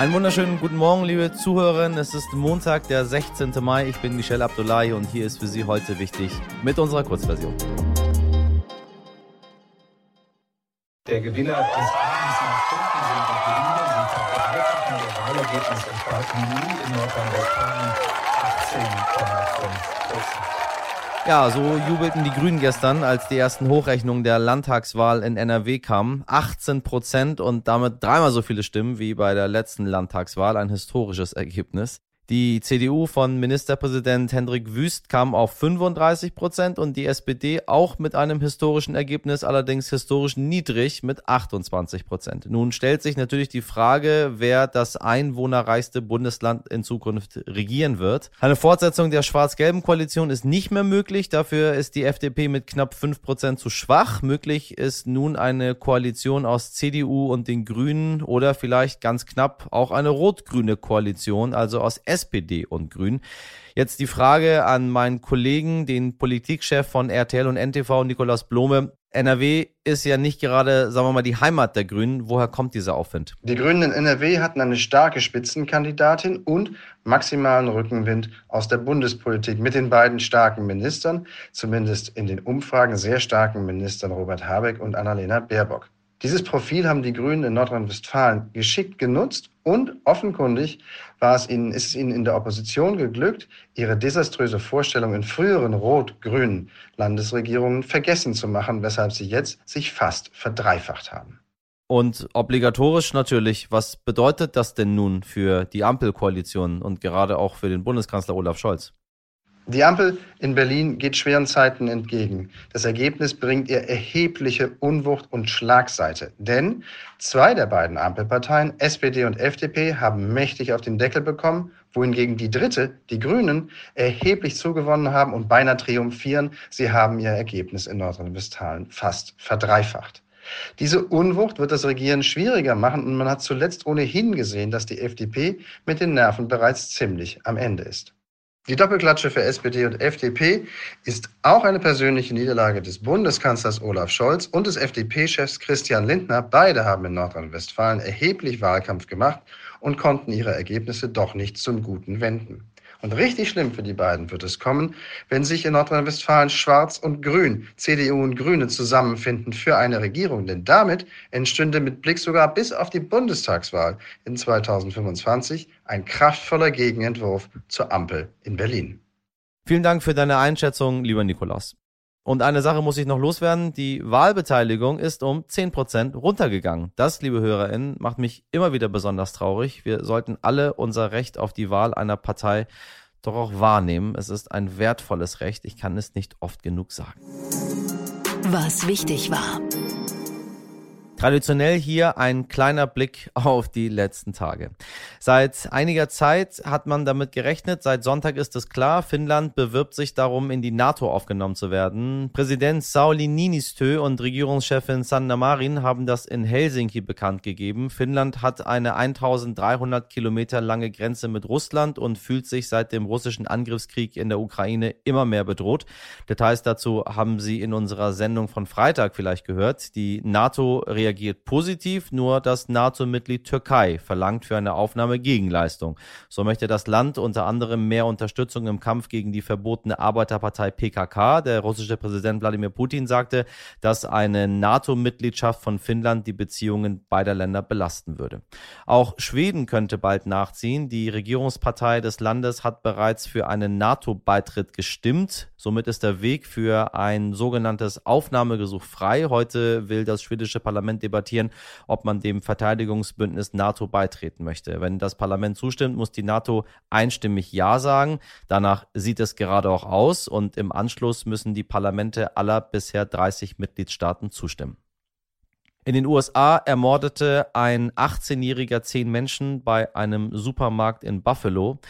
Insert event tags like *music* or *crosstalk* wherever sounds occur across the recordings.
Einen wunderschönen guten Morgen, liebe Zuhörerinnen. Es ist Montag, der 16. Mai. Ich bin Michelle Abdullahi und hier ist für Sie heute wichtig mit unserer Kurzversion. Der Gewinner des Abends nach Stunden sind die Grünen. Sie verdreifachen ihr Wahlergebnis und erreichen nun in Nordrhein-Westfalen 18,5 Prozent. Ja, so jubelten die Grünen gestern, als die ersten Hochrechnungen der Landtagswahl in NRW kamen. 18 Prozent und damit dreimal so viele Stimmen wie bei der letzten Landtagswahl. Ein historisches Ergebnis. Die CDU von Ministerpräsident Hendrik Wüst kam auf 35 Prozent und die SPD auch mit einem historischen Ergebnis, allerdings historisch niedrig mit 28 Prozent. Nun stellt sich natürlich die Frage, wer das einwohnerreichste Bundesland in Zukunft regieren wird. Eine Fortsetzung der schwarz-gelben Koalition ist nicht mehr möglich. Dafür ist die FDP mit knapp 5 Prozent zu schwach. Möglich ist nun eine Koalition aus CDU und den Grünen oder vielleicht ganz knapp auch eine rot-grüne Koalition, also aus und Grünen. Jetzt die Frage an meinen Kollegen, den Politikchef von RTL und NTV, Nikolaus Blome. NRW ist ja nicht gerade, sagen wir mal, die Heimat der Grünen. Woher kommt dieser Aufwind? Die Grünen in NRW hatten eine starke Spitzenkandidatin und maximalen Rückenwind aus der Bundespolitik mit den beiden starken Ministern, zumindest in den Umfragen sehr starken Ministern Robert Habeck und Annalena Baerbock. Dieses Profil haben die Grünen in Nordrhein-Westfalen geschickt genutzt und offenkundig war es ihnen, ist es ihnen in der Opposition geglückt, ihre desaströse Vorstellung in früheren rot-grünen Landesregierungen vergessen zu machen, weshalb sie jetzt sich fast verdreifacht haben. Und obligatorisch natürlich, was bedeutet das denn nun für die Ampelkoalition und gerade auch für den Bundeskanzler Olaf Scholz? Die Ampel in Berlin geht schweren Zeiten entgegen. Das Ergebnis bringt ihr erhebliche Unwucht und Schlagseite. Denn zwei der beiden Ampelparteien, SPD und FDP, haben mächtig auf den Deckel bekommen, wohingegen die dritte, die Grünen, erheblich zugewonnen haben und beinahe triumphieren. Sie haben ihr Ergebnis in Nordrhein-Westfalen fast verdreifacht. Diese Unwucht wird das Regieren schwieriger machen und man hat zuletzt ohnehin gesehen, dass die FDP mit den Nerven bereits ziemlich am Ende ist. Die Doppelklatsche für SPD und FDP ist auch eine persönliche Niederlage des Bundeskanzlers Olaf Scholz und des FDP-Chefs Christian Lindner. Beide haben in Nordrhein-Westfalen erheblich Wahlkampf gemacht und konnten ihre Ergebnisse doch nicht zum Guten wenden. Und richtig schlimm für die beiden wird es kommen, wenn sich in Nordrhein-Westfalen Schwarz und Grün, CDU und Grüne zusammenfinden für eine Regierung. Denn damit entstünde mit Blick sogar bis auf die Bundestagswahl in 2025 ein kraftvoller Gegenentwurf zur Ampel in Berlin. Vielen Dank für deine Einschätzung, lieber Nikolaus. Und eine Sache muss ich noch loswerden. Die Wahlbeteiligung ist um 10% runtergegangen. Das, liebe HörerInnen, macht mich immer wieder besonders traurig. Wir sollten alle unser Recht auf die Wahl einer Partei doch auch wahrnehmen. Es ist ein wertvolles Recht. Ich kann es nicht oft genug sagen. Was wichtig war. Traditionell hier ein kleiner Blick *laughs* auf die letzten Tage. Seit einiger Zeit hat man damit gerechnet, seit Sonntag ist es klar, Finnland bewirbt sich darum, in die NATO aufgenommen zu werden. Präsident Sauli Niinistö und Regierungschefin Sanna Marin haben das in Helsinki bekannt gegeben. Finnland hat eine 1300 Kilometer lange Grenze mit Russland und fühlt sich seit dem russischen Angriffskrieg in der Ukraine immer mehr bedroht. Details dazu haben Sie in unserer Sendung von Freitag vielleicht gehört. Die NATO reagiert reagiert positiv, nur das NATO-Mitglied Türkei verlangt für eine Aufnahme Gegenleistung. So möchte das Land unter anderem mehr Unterstützung im Kampf gegen die verbotene Arbeiterpartei PKK. Der russische Präsident Wladimir Putin sagte, dass eine NATO-Mitgliedschaft von Finnland die Beziehungen beider Länder belasten würde. Auch Schweden könnte bald nachziehen. Die Regierungspartei des Landes hat bereits für einen NATO-Beitritt gestimmt. Somit ist der Weg für ein sogenanntes Aufnahmegesuch frei. Heute will das schwedische Parlament debattieren, ob man dem Verteidigungsbündnis NATO beitreten möchte. Wenn das Parlament zustimmt, muss die NATO einstimmig Ja sagen. Danach sieht es gerade auch aus und im Anschluss müssen die Parlamente aller bisher 30 Mitgliedstaaten zustimmen. In den USA ermordete ein 18-Jähriger zehn Menschen bei einem Supermarkt in Buffalo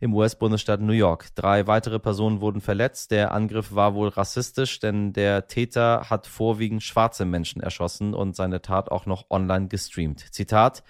im US-Bundesstaat New York. Drei weitere Personen wurden verletzt. Der Angriff war wohl rassistisch, denn der Täter hat vorwiegend schwarze Menschen erschossen und seine Tat auch noch online gestreamt. Zitat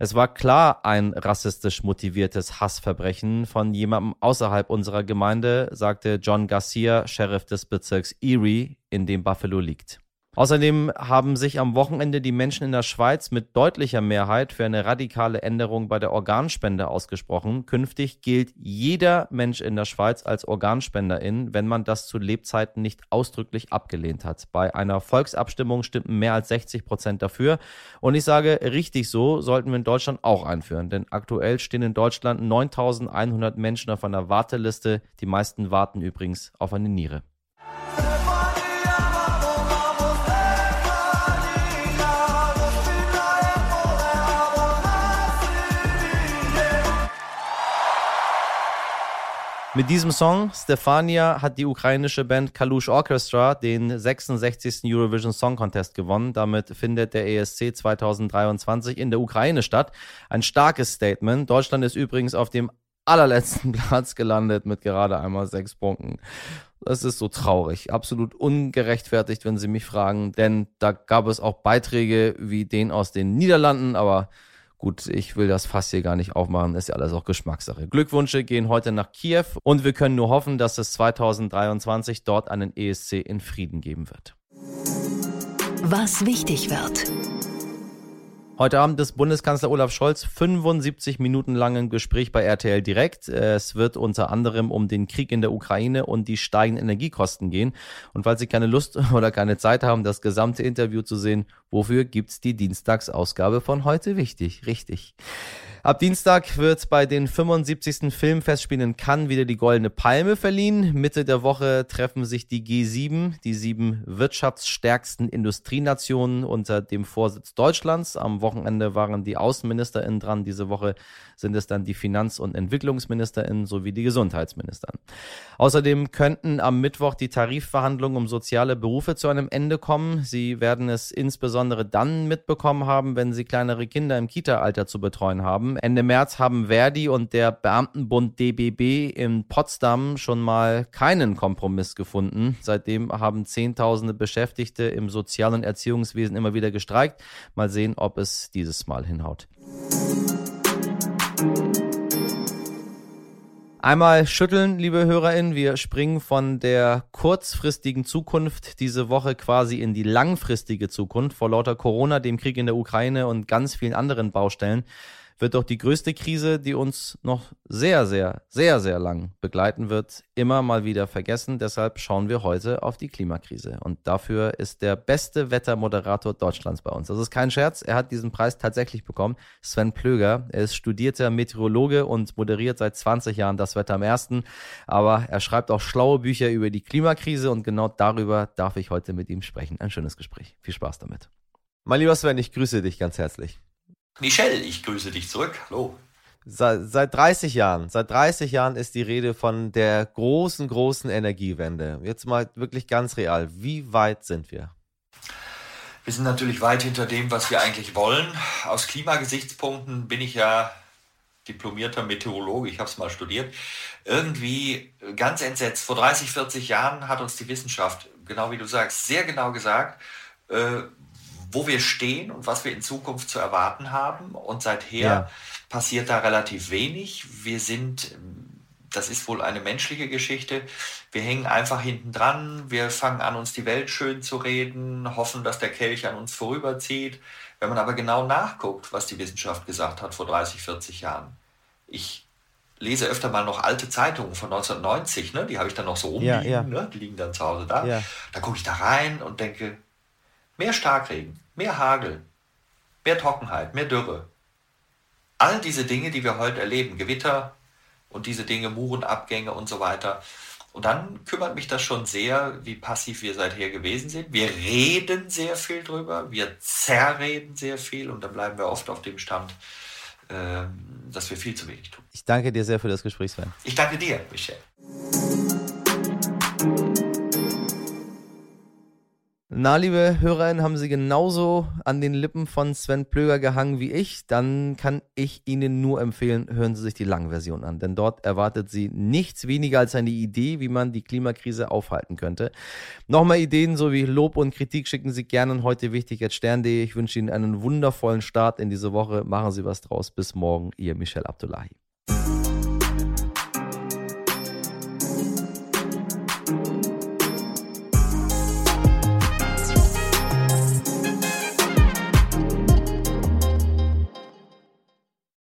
es war klar ein rassistisch motiviertes Hassverbrechen von jemandem außerhalb unserer Gemeinde, sagte John Garcia, Sheriff des Bezirks Erie, in dem Buffalo liegt. Außerdem haben sich am Wochenende die Menschen in der Schweiz mit deutlicher Mehrheit für eine radikale Änderung bei der Organspende ausgesprochen. Künftig gilt jeder Mensch in der Schweiz als Organspenderin, wenn man das zu Lebzeiten nicht ausdrücklich abgelehnt hat. Bei einer Volksabstimmung stimmten mehr als 60 Prozent dafür. Und ich sage, richtig so sollten wir in Deutschland auch einführen. Denn aktuell stehen in Deutschland 9100 Menschen auf einer Warteliste. Die meisten warten übrigens auf eine Niere. Mit diesem Song, Stefania, hat die ukrainische Band Kalush Orchestra den 66. Eurovision Song Contest gewonnen. Damit findet der ESC 2023 in der Ukraine statt. Ein starkes Statement. Deutschland ist übrigens auf dem allerletzten *laughs* Platz gelandet mit gerade einmal sechs Punkten. Das ist so traurig, absolut ungerechtfertigt, wenn Sie mich fragen, denn da gab es auch Beiträge wie den aus den Niederlanden, aber Gut, ich will das Fass hier gar nicht aufmachen, ist ja alles auch Geschmackssache. Glückwünsche gehen heute nach Kiew und wir können nur hoffen, dass es 2023 dort einen ESC in Frieden geben wird. Was wichtig wird. Heute Abend ist Bundeskanzler Olaf Scholz 75 Minuten lang im Gespräch bei RTL Direkt. Es wird unter anderem um den Krieg in der Ukraine und die steigenden Energiekosten gehen. Und falls Sie keine Lust *laughs* oder keine Zeit haben, das gesamte Interview zu sehen, wofür gibt's die Dienstagsausgabe von heute wichtig? Richtig. Ab Dienstag wird bei den 75. Filmfestspielen in Cannes wieder die Goldene Palme verliehen. Mitte der Woche treffen sich die G7, die sieben wirtschaftsstärksten Industrienationen unter dem Vorsitz Deutschlands. Am Wochenende waren die AußenministerInnen dran. Diese Woche sind es dann die Finanz- und EntwicklungsministerInnen sowie die Gesundheitsminister. Außerdem könnten am Mittwoch die Tarifverhandlungen um soziale Berufe zu einem Ende kommen. Sie werden es insbesondere dann mitbekommen haben, wenn sie kleinere Kinder im Kita-Alter zu betreuen haben haben. Ende März haben Verdi und der Beamtenbund DBB in Potsdam schon mal keinen Kompromiss gefunden. Seitdem haben Zehntausende Beschäftigte im Sozial- und Erziehungswesen immer wieder gestreikt. Mal sehen, ob es dieses Mal hinhaut. Einmal schütteln, liebe HörerInnen. Wir springen von der kurzfristigen Zukunft diese Woche quasi in die langfristige Zukunft. Vor lauter Corona, dem Krieg in der Ukraine und ganz vielen anderen Baustellen wird doch die größte Krise, die uns noch sehr, sehr, sehr, sehr lang begleiten wird, immer mal wieder vergessen. Deshalb schauen wir heute auf die Klimakrise. Und dafür ist der beste Wettermoderator Deutschlands bei uns. Das ist kein Scherz. Er hat diesen Preis tatsächlich bekommen. Sven Plöger. Er ist studierter Meteorologe und moderiert seit 20 Jahren das Wetter am ersten. Aber er schreibt auch schlaue Bücher über die Klimakrise und genau darüber darf ich heute mit ihm sprechen. Ein schönes Gespräch. Viel Spaß damit. Mein lieber Sven, ich grüße dich ganz herzlich. Michelle, ich grüße dich zurück. Hallo. Seit, seit 30 Jahren, seit 30 Jahren ist die Rede von der großen, großen Energiewende. Jetzt mal wirklich ganz real. Wie weit sind wir? Wir sind natürlich weit hinter dem, was wir eigentlich wollen. Aus Klimagesichtspunkten bin ich ja diplomierter Meteorologe, ich habe es mal studiert. Irgendwie ganz entsetzt. Vor 30, 40 Jahren hat uns die Wissenschaft, genau wie du sagst, sehr genau gesagt, äh, wo wir stehen und was wir in Zukunft zu erwarten haben. Und seither ja. passiert da relativ wenig. Wir sind, das ist wohl eine menschliche Geschichte, wir hängen einfach hinten dran, wir fangen an, uns die Welt schön zu reden, hoffen, dass der Kelch an uns vorüberzieht. Wenn man aber genau nachguckt, was die Wissenschaft gesagt hat vor 30, 40 Jahren. Ich lese öfter mal noch alte Zeitungen von 1990, ne? die habe ich dann noch so rumliegen, ja, ja. Ne? die liegen dann zu Hause da. Ja. Da gucke ich da rein und denke, Mehr Starkregen, mehr Hagel, mehr Trockenheit, mehr Dürre. All diese Dinge, die wir heute erleben, Gewitter und diese Dinge, Murenabgänge und so weiter. Und dann kümmert mich das schon sehr, wie passiv wir seither gewesen sind. Wir reden sehr viel drüber, wir zerreden sehr viel und dann bleiben wir oft auf dem Stand, äh, dass wir viel zu wenig tun. Ich danke dir sehr für das Gespräch, Sven. Ich danke dir, Michel. Na, liebe Hörerinnen, haben Sie genauso an den Lippen von Sven Plöger gehangen wie ich, dann kann ich Ihnen nur empfehlen, hören Sie sich die lange Version an, denn dort erwartet Sie nichts weniger als eine Idee, wie man die Klimakrise aufhalten könnte. Nochmal Ideen sowie Lob und Kritik schicken Sie gerne an heute wichtig at stern.de. Ich wünsche Ihnen einen wundervollen Start in diese Woche. Machen Sie was draus. Bis morgen, Ihr Michel Abdullahi.